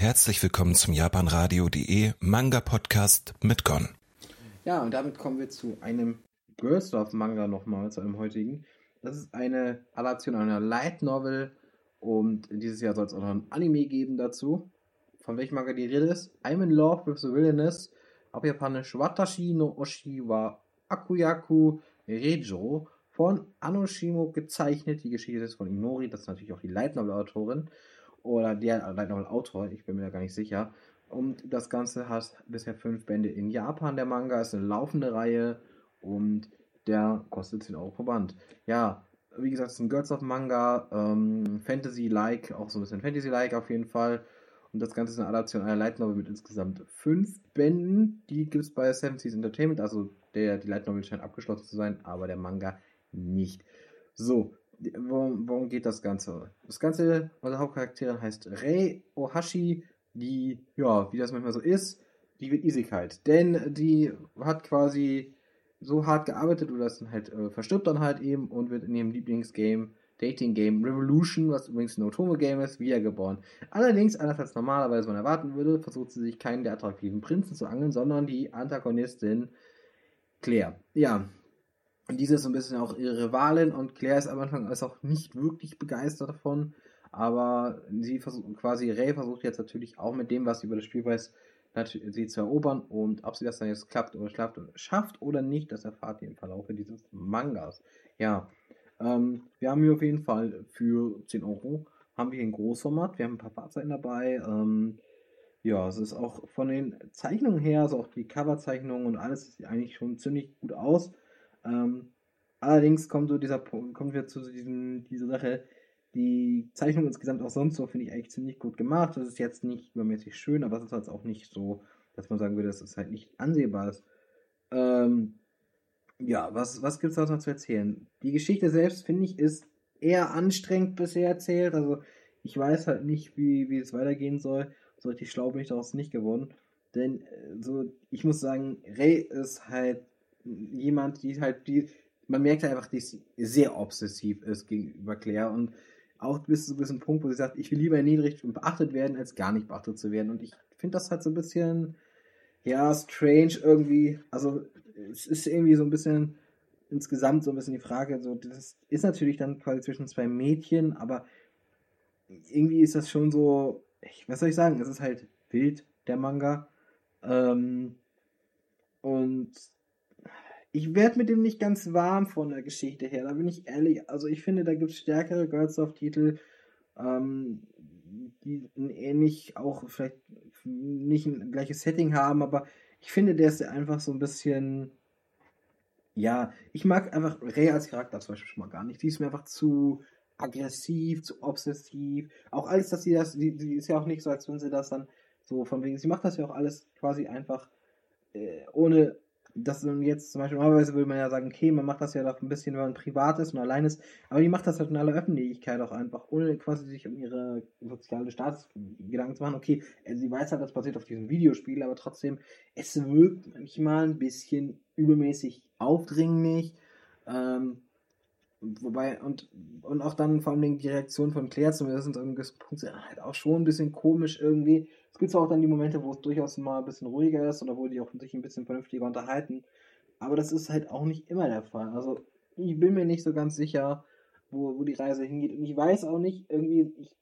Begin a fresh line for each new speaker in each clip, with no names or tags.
Herzlich willkommen zum japanradio.de Manga Podcast mit Gon.
Ja, und damit kommen wir zu einem Girls Love Manga nochmal, zu einem heutigen. Das ist eine Adaption einer Light Novel und dieses Jahr soll es auch noch ein Anime geben dazu. Von welchem Manga die Rede ist? I'm in Love with the Wilderness. Auf Japanisch Watashi no Oshi wa Akuyaku Rejo von Anoshimo gezeichnet. Die Geschichte ist von Inori, das ist natürlich auch die Light Novel Autorin oder der Light Novel Autor, ich bin mir da gar nicht sicher. Und das Ganze hat bisher fünf Bände in Japan. Der Manga ist eine laufende Reihe und der kostet 10 Euro pro Band. Ja, wie gesagt, es ist ein Girls of Manga, ähm, Fantasy-like, auch so ein bisschen Fantasy-like auf jeden Fall. Und das Ganze ist eine Adaption einer Light Novel mit insgesamt fünf Bänden. Die gibt es bei Seven Seas Entertainment. Also der, die Light Novel scheint abgeschlossen zu sein, aber der Manga nicht. So, worum, worum geht das Ganze? Das Ganze, unsere Hauptcharakterin heißt Rei Ohashi, die, ja, wie das manchmal so ist, die wird Isigkeit. Denn die hat quasi so hart gearbeitet oder dann halt äh, verstirbt dann halt eben und wird in ihrem Lieblingsgame Dating Game Revolution, was übrigens ein Otome-Game ist, wiedergeboren. Allerdings, anders als normalerweise man erwarten würde, versucht sie sich keinen der attraktiven Prinzen zu angeln, sondern die Antagonistin Claire. Ja, und diese ist so ein bisschen auch ihre Rivalin und Claire ist am Anfang ist auch nicht wirklich begeistert davon, aber sie versucht quasi, Ray versucht jetzt natürlich auch mit dem, was sie über das Spiel weiß, sie zu erobern und ob sie das dann jetzt klappt oder schafft, schafft oder nicht, das erfahrt ihr im Verlauf dieses Mangas. Ja, ähm, wir haben hier auf jeden Fall für 10 Euro haben wir ein Großformat, wir haben ein paar Fahrzeuge dabei. Ähm, ja, es ist auch von den Zeichnungen her, also auch die Coverzeichnungen und alles sieht eigentlich schon ziemlich gut aus. Ähm, allerdings kommt so dieser kommen wir zu diesem, dieser Sache, die Zeichnung insgesamt auch sonst so finde ich eigentlich ziemlich gut gemacht. Das ist jetzt nicht übermäßig schön, aber es ist halt auch nicht so, dass man sagen würde, dass es halt nicht ansehbar ist. Ähm, ja, was, was gibt es noch zu erzählen? Die Geschichte selbst, finde ich, ist eher anstrengend bisher erzählt. Also ich weiß halt nicht, wie, wie es weitergehen soll. So richtig schlau bin ich daraus nicht geworden. Denn äh, so, ich muss sagen, Ray ist halt jemand, die halt, die, man merkt halt einfach, die sehr obsessiv ist gegenüber Claire und auch bis zu einem Punkt, wo sie sagt, ich will lieber erniedrigt und beachtet werden, als gar nicht beachtet zu werden. Und ich finde das halt so ein bisschen, ja, strange irgendwie. Also, es ist irgendwie so ein bisschen insgesamt so ein bisschen die Frage, so, das ist natürlich dann quasi zwischen zwei Mädchen, aber irgendwie ist das schon so, ich, was soll ich sagen, es ist halt wild, der Manga. Ähm, und ich werde mit dem nicht ganz warm von der Geschichte her, da bin ich ehrlich. Also ich finde, da gibt es stärkere Girls of Titel, ähm, die ein ähnlich auch vielleicht nicht ein gleiches Setting haben, aber ich finde, der ist einfach so ein bisschen. Ja, ich mag einfach Rey als Charakter zum Beispiel schon mal gar nicht. Die ist mir einfach zu aggressiv, zu obsessiv. Auch alles, dass sie das, die, die ist ja auch nicht so, als wenn sie das dann so von wegen, sie macht das ja auch alles quasi einfach äh, ohne das jetzt zum Beispiel, normalerweise würde man ja sagen, okay, man macht das ja doch ein bisschen, wenn man privat ist und allein ist, aber die macht das halt in aller Öffentlichkeit auch einfach, ohne quasi sich um ihre soziale Status Gedanken zu machen. Okay, also sie weiß halt, das basiert auf diesem Videospiel, aber trotzdem, es wirkt manchmal ein bisschen übermäßig aufdringlich. Ähm, wobei, und, und auch dann vor allem die Reaktion von Claire zumindest einem Punkt halt auch schon ein bisschen komisch irgendwie. Es gibt zwar auch dann die Momente, wo es durchaus mal ein bisschen ruhiger ist oder wo die auch sich ein bisschen vernünftiger unterhalten, aber das ist halt auch nicht immer der Fall. Also ich bin mir nicht so ganz sicher, wo, wo die Reise hingeht und ich weiß auch nicht, irgendwie, ich,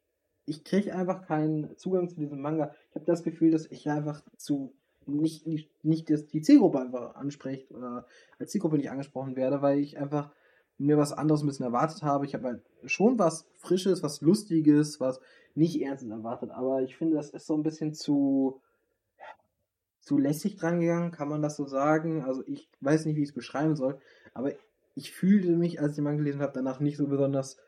ich kriege einfach keinen Zugang zu diesem Manga. Ich habe das Gefühl, dass ich einfach zu nicht, nicht, nicht die Zielgruppe einfach anspricht oder als Zielgruppe nicht angesprochen werde, weil ich einfach mir was anderes ein bisschen erwartet habe. Ich habe halt schon was Frisches, was Lustiges, was nicht Ernstes erwartet, aber ich finde, das ist so ein bisschen zu, zu lässig drangegangen, kann man das so sagen. Also ich weiß nicht, wie ich es beschreiben soll, aber ich fühlte mich, als ich den Mann gelesen habe, danach nicht so besonders,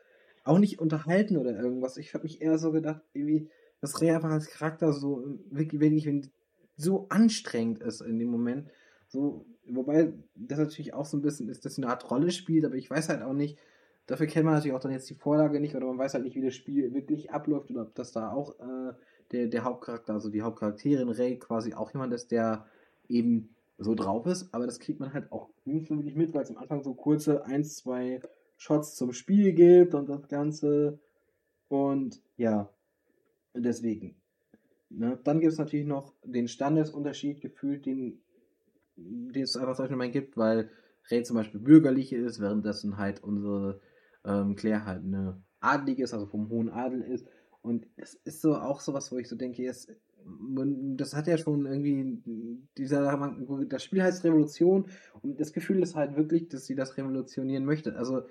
auch nicht unterhalten oder irgendwas. Ich habe mich eher so gedacht, irgendwie, dass Rey einfach als Charakter so wirklich, wirklich so anstrengend ist in dem Moment. So, wobei das natürlich auch so ein bisschen ist, dass sie eine Art Rolle spielt, aber ich weiß halt auch nicht, dafür kennt man natürlich auch dann jetzt die Vorlage nicht oder man weiß halt nicht, wie das Spiel wirklich abläuft oder ob das da auch äh, der, der Hauptcharakter, also die Hauptcharakterin Ray quasi auch jemand ist, der eben so drauf ist, aber das kriegt man halt auch nicht so wirklich mit, weil es am Anfang so kurze ein, zwei Shots zum Spiel gibt und das Ganze und ja, deswegen Ne? Dann gibt es natürlich noch den Standesunterschied gefühlt, den, den es einfach solche Moment gibt, weil Ray zum Beispiel bürgerliche ist, währenddessen halt unsere ähm, Claire halt eine Adelige ist, also vom hohen Adel ist. Und das ist so auch sowas, wo ich so denke, jetzt, das hat ja schon irgendwie dieser das Spiel heißt Revolution und das Gefühl ist halt wirklich, dass sie das revolutionieren möchte. Also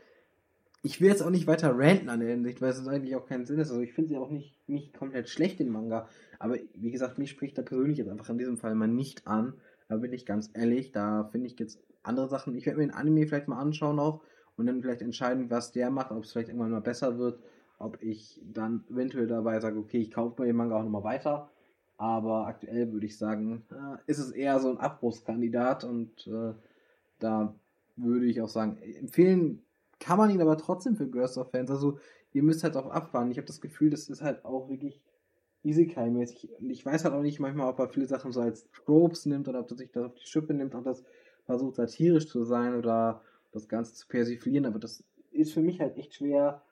ich will jetzt auch nicht weiter ranten an der Hinsicht, weil es eigentlich auch keinen Sinn ist. Also ich finde sie auch nicht, nicht komplett schlecht, den Manga. Aber wie gesagt, mich spricht da persönlich jetzt einfach in diesem Fall mal nicht an. Da bin ich ganz ehrlich, da finde ich jetzt andere Sachen. Ich werde mir den Anime vielleicht mal anschauen auch und dann vielleicht entscheiden, was der macht, ob es vielleicht irgendwann mal besser wird, ob ich dann eventuell dabei sage, okay, ich kaufe mir den Manga auch nochmal weiter. Aber aktuell würde ich sagen, äh, ist es eher so ein Abbruchskandidat und äh, da würde ich auch sagen, empfehlen kann man ihn aber trotzdem für Girls of Fans. Also ihr müsst halt auch abfahren. Ich habe das Gefühl, das ist halt auch wirklich Isekai-mäßig. Und ich weiß halt auch nicht manchmal, ob er viele Sachen so als Tropes nimmt oder ob er sich das auf die Schippe nimmt und das versucht satirisch zu sein oder das Ganze zu persiflieren. Aber das ist für mich halt echt schwer,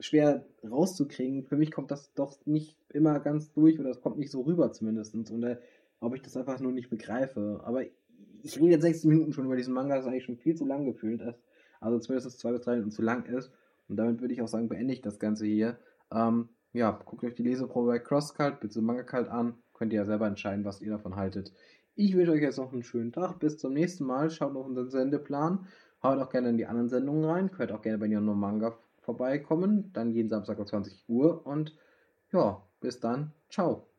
schwer rauszukriegen. Für mich kommt das doch nicht immer ganz durch oder es kommt nicht so rüber zumindest. Und äh, ob ich das einfach nur nicht begreife. Aber ich rede jetzt 16 Minuten schon über diesen Manga, das ist eigentlich schon viel zu lang gefühlt. Also zumindest zwei bis drei Minuten zu lang ist. Und damit würde ich auch sagen, beende ich das Ganze hier. Ähm, ja, guckt euch die Leseprobe bei CrossCult bzw. MangaCult an. Könnt ihr ja selber entscheiden, was ihr davon haltet. Ich wünsche euch jetzt noch einen schönen Tag. Bis zum nächsten Mal. Schaut noch unseren Sendeplan. Haut auch gerne in die anderen Sendungen rein. Könnt auch gerne bei Nino Manga vorbeikommen. Dann jeden Samstag um 20 Uhr. Und ja, bis dann. Ciao.